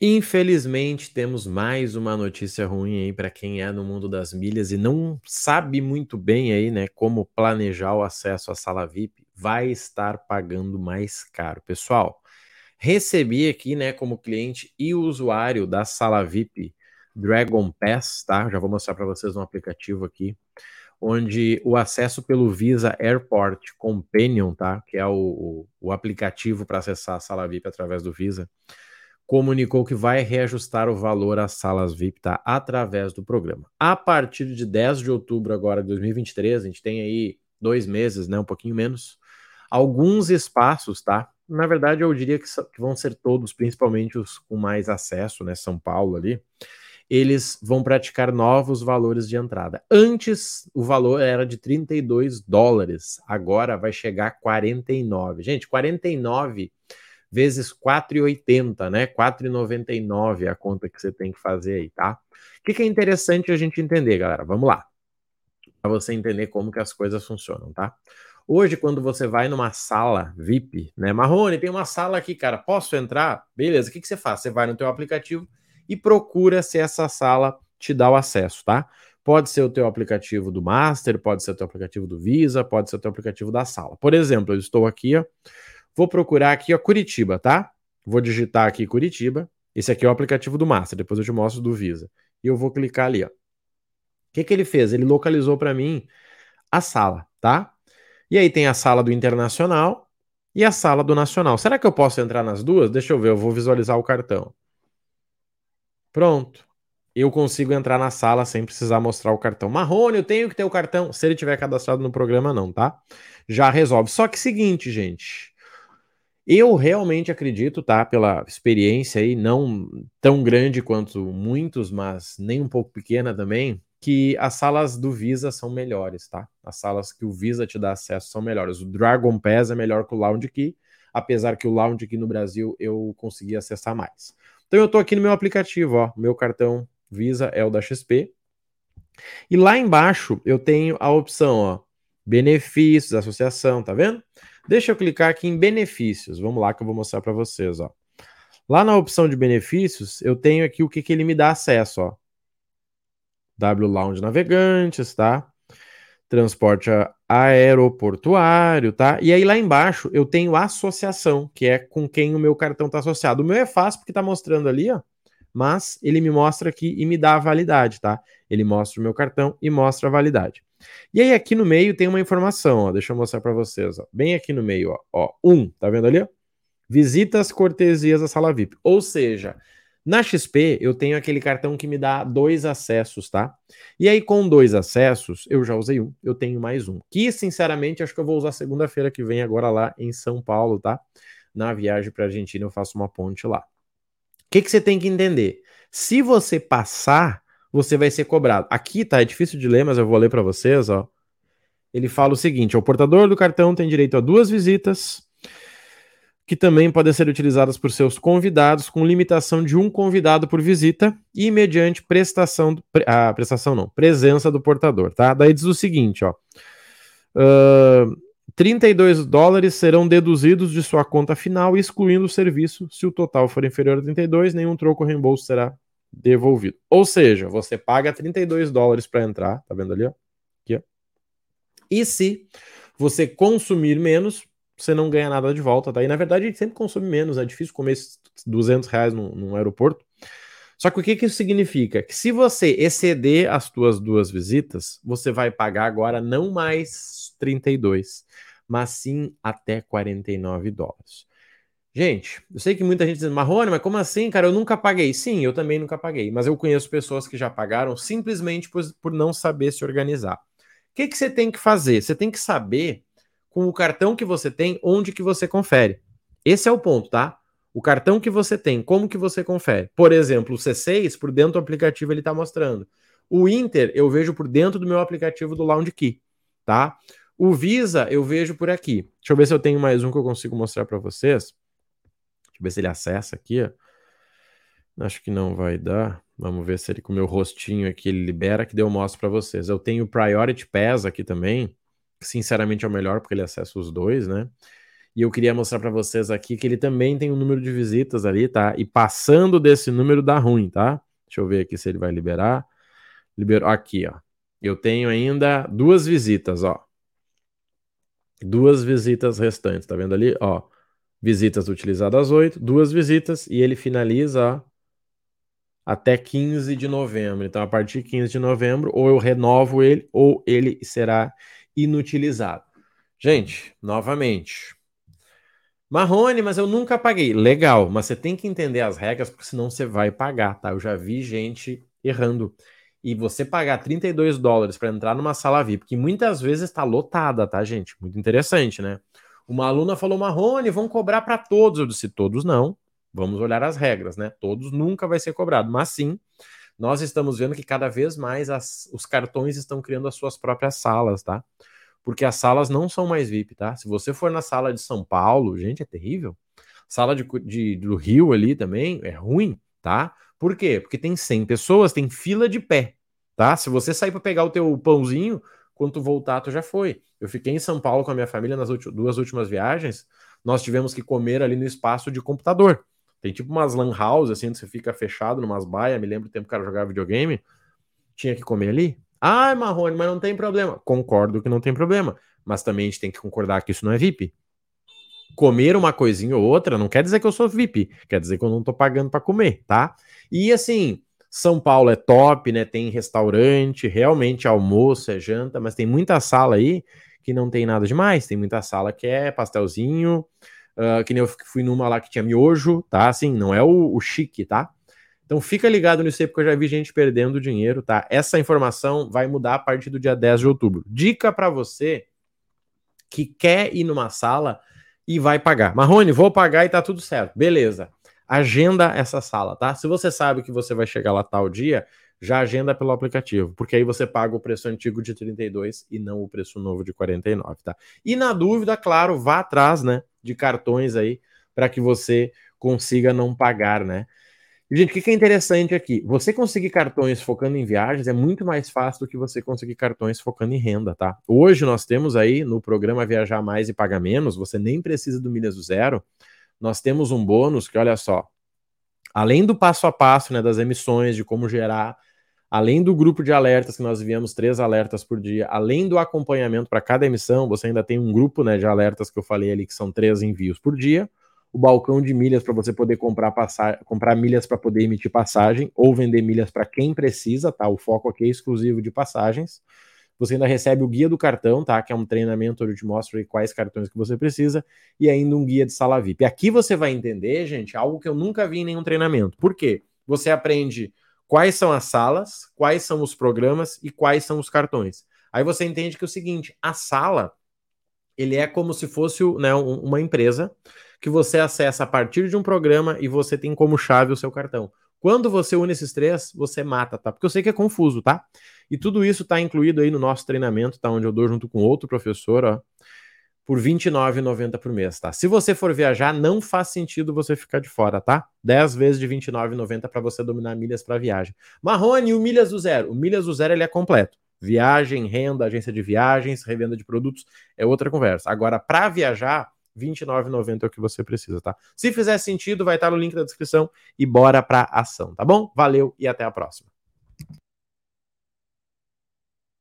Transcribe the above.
Infelizmente, temos mais uma notícia ruim aí para quem é no mundo das milhas e não sabe muito bem aí, né, como planejar o acesso à sala VIP, vai estar pagando mais caro. Pessoal, recebi aqui, né, como cliente e usuário da sala VIP Dragon Pass, tá? Já vou mostrar para vocês um aplicativo aqui, onde o acesso pelo Visa Airport Companion, tá? Que é o, o, o aplicativo para acessar a sala VIP através do Visa comunicou que vai reajustar o valor às salas VIP, tá? Através do programa. A partir de 10 de outubro agora de 2023, a gente tem aí dois meses, né? Um pouquinho menos. Alguns espaços, tá? Na verdade, eu diria que, que vão ser todos, principalmente os com mais acesso, né? São Paulo ali. Eles vão praticar novos valores de entrada. Antes, o valor era de 32 dólares. Agora vai chegar a 49. Gente, 49 vezes 4,80, né? 4,99 é a conta que você tem que fazer aí, tá? O que, que é interessante a gente entender, galera? Vamos lá. Para você entender como que as coisas funcionam, tá? Hoje, quando você vai numa sala VIP, né? Marrone, tem uma sala aqui, cara, posso entrar? Beleza, o que, que você faz? Você vai no teu aplicativo e procura se essa sala te dá o acesso, tá? Pode ser o teu aplicativo do Master, pode ser o teu aplicativo do Visa, pode ser o teu aplicativo da sala. Por exemplo, eu estou aqui, ó, Vou procurar aqui, ó, Curitiba, tá? Vou digitar aqui Curitiba. Esse aqui é o aplicativo do Master, depois eu te mostro do Visa. E eu vou clicar ali, ó. O que, que ele fez? Ele localizou para mim a sala, tá? E aí tem a sala do Internacional e a sala do Nacional. Será que eu posso entrar nas duas? Deixa eu ver, eu vou visualizar o cartão. Pronto. Eu consigo entrar na sala sem precisar mostrar o cartão. Marrone, eu tenho que ter o cartão. Se ele tiver cadastrado no programa, não, tá? Já resolve. Só que seguinte, gente. Eu realmente acredito, tá? Pela experiência aí, não tão grande quanto muitos, mas nem um pouco pequena também, que as salas do Visa são melhores, tá? As salas que o Visa te dá acesso são melhores. O Dragon Pass é melhor que o Lounge Key, apesar que o Lounge Key no Brasil eu consegui acessar mais. Então eu tô aqui no meu aplicativo, ó, meu cartão Visa é o da XP. E lá embaixo eu tenho a opção, ó, benefícios, associação, tá vendo? Deixa eu clicar aqui em benefícios. Vamos lá que eu vou mostrar para vocês, ó. Lá na opção de benefícios, eu tenho aqui o que, que ele me dá acesso, ó. W Lounge Navegantes, tá? Transporte aeroportuário, tá? E aí lá embaixo eu tenho associação, que é com quem o meu cartão está associado. O meu é fácil porque está mostrando ali, ó. Mas ele me mostra aqui e me dá a validade, tá? Ele mostra o meu cartão e mostra a validade. E aí aqui no meio tem uma informação, ó, deixa eu mostrar para vocês, ó, bem aqui no meio, ó, ó, um, tá vendo ali? Visitas cortesias à sala VIP. Ou seja, na XP eu tenho aquele cartão que me dá dois acessos, tá? E aí com dois acessos, eu já usei um, eu tenho mais um. Que sinceramente acho que eu vou usar segunda-feira que vem agora lá em São Paulo, tá? Na viagem para Argentina eu faço uma ponte lá. O que, que você tem que entender? Se você passar você vai ser cobrado. Aqui tá, é difícil de ler, mas eu vou ler para vocês, ó. Ele fala o seguinte: o portador do cartão tem direito a duas visitas, que também podem ser utilizadas por seus convidados, com limitação de um convidado por visita e mediante prestação, a ah, prestação não, presença do portador, tá? Daí diz o seguinte, ó. Uh, 32 dólares serão deduzidos de sua conta final, excluindo o serviço. Se o total for inferior a 32, nenhum troco ou reembolso será devolvido. Ou seja, você paga 32 dólares para entrar, tá vendo ali, ó? Aqui, ó. E se você consumir menos, você não ganha nada de volta, tá? E na verdade a gente sempre consome menos, é difícil comer 200 reais num, num aeroporto. Só que o que, que isso significa? Que se você exceder as tuas duas visitas, você vai pagar agora não mais 32, mas sim até 49 dólares. Gente, eu sei que muita gente diz, Marrone, mas como assim, cara? Eu nunca paguei. Sim, eu também nunca paguei, mas eu conheço pessoas que já pagaram simplesmente por, por não saber se organizar. O que, que você tem que fazer? Você tem que saber, com o cartão que você tem, onde que você confere. Esse é o ponto, tá? O cartão que você tem, como que você confere? Por exemplo, o C6, por dentro do aplicativo, ele está mostrando. O Inter, eu vejo por dentro do meu aplicativo do Lounge Key, tá? O Visa, eu vejo por aqui. Deixa eu ver se eu tenho mais um que eu consigo mostrar para vocês. Deixa eu ver se ele acessa aqui, ó. Acho que não vai dar. Vamos ver se ele com o meu rostinho aqui ele libera, que deu eu mostro para vocês. Eu tenho o Priority Pass aqui também, que sinceramente é o melhor porque ele acessa os dois, né? E eu queria mostrar para vocês aqui que ele também tem um número de visitas ali, tá? E passando desse número dá ruim, tá? Deixa eu ver aqui se ele vai liberar. Liberou aqui, ó. Eu tenho ainda duas visitas, ó. Duas visitas restantes, tá vendo ali? Ó, visitas utilizadas 8, duas visitas e ele finaliza até 15 de novembro. Então, a partir de 15 de novembro, ou eu renovo ele ou ele será inutilizado. Gente, novamente. Marrone, mas eu nunca paguei. Legal, mas você tem que entender as regras, porque senão você vai pagar, tá? Eu já vi gente errando e você pagar 32 dólares para entrar numa sala VIP, que muitas vezes está lotada, tá, gente? Muito interessante, né? Uma aluna falou, Marrone, vão cobrar para todos. Eu disse, todos não. Vamos olhar as regras, né? Todos nunca vai ser cobrado, mas sim, nós estamos vendo que cada vez mais as, os cartões estão criando as suas próprias salas, tá? Porque as salas não são mais VIP, tá? Se você for na sala de São Paulo, gente, é terrível. Sala de, de, do Rio ali também é ruim, tá? Por quê? Porque tem 100 pessoas, tem fila de pé, tá? Se você sair para pegar o teu pãozinho, quando tu voltar, tu já foi. Eu fiquei em São Paulo com a minha família nas duas últimas viagens, nós tivemos que comer ali no espaço de computador. Tem tipo umas lan house, assim, onde você fica fechado numas baias, me lembro do tempo que o cara jogava videogame, tinha que comer ali. Ai, Marrone, mas não tem problema. Concordo que não tem problema, mas também a gente tem que concordar que isso não é VIP comer uma coisinha ou outra não quer dizer que eu sou VIP, quer dizer que eu não tô pagando para comer, tá? E assim, São Paulo é top, né? Tem restaurante, realmente almoço, é janta, mas tem muita sala aí que não tem nada demais. Tem muita sala que é pastelzinho, uh, que nem eu fui numa lá que tinha miojo, tá? Assim, não é o, o chique, tá? Então fica ligado nisso aí, porque eu já vi gente perdendo dinheiro, tá? Essa informação vai mudar a partir do dia 10 de outubro. Dica para você que quer ir numa sala e vai pagar. Marrone, vou pagar e tá tudo certo. Beleza. Agenda essa sala, tá? Se você sabe que você vai chegar lá tal dia, já agenda pelo aplicativo, porque aí você paga o preço antigo de 32 e não o preço novo de 49, tá? E na dúvida, claro, vá atrás, né, de cartões aí para que você consiga não pagar, né? Gente, o que, que é interessante aqui? Você conseguir cartões focando em viagens é muito mais fácil do que você conseguir cartões focando em renda, tá? Hoje nós temos aí no programa Viajar Mais e Pagar Menos, você nem precisa do Milhas do Zero, nós temos um bônus que, olha só, além do passo a passo né, das emissões, de como gerar, além do grupo de alertas, que nós enviamos três alertas por dia, além do acompanhamento para cada emissão, você ainda tem um grupo né, de alertas que eu falei ali, que são três envios por dia o balcão de milhas para você poder comprar, passar, comprar milhas para poder emitir passagem ou vender milhas para quem precisa, tá? O foco aqui é exclusivo de passagens. Você ainda recebe o guia do cartão, tá? Que é um treinamento onde eu te mostro quais cartões que você precisa e ainda um guia de sala VIP. Aqui você vai entender, gente, algo que eu nunca vi em nenhum treinamento. Por quê? Você aprende quais são as salas, quais são os programas e quais são os cartões. Aí você entende que é o seguinte, a sala ele é como se fosse né, uma empresa que você acessa a partir de um programa e você tem como chave o seu cartão. Quando você une esses três, você mata, tá? Porque eu sei que é confuso, tá? E tudo isso tá incluído aí no nosso treinamento, tá? Onde eu dou junto com outro professor, ó, por R$29,90 por mês, tá? Se você for viajar, não faz sentido você ficar de fora, tá? 10 vezes de R$29,90 para você dominar milhas para viagem. Marrone, o Milhas do Zero. O Milhas do Zero ele é completo. Viagem, renda, agência de viagens, revenda de produtos é outra conversa. Agora, para viajar, R$29,90 é o que você precisa, tá? Se fizer sentido, vai estar no link da descrição e bora pra ação, tá bom? Valeu e até a próxima.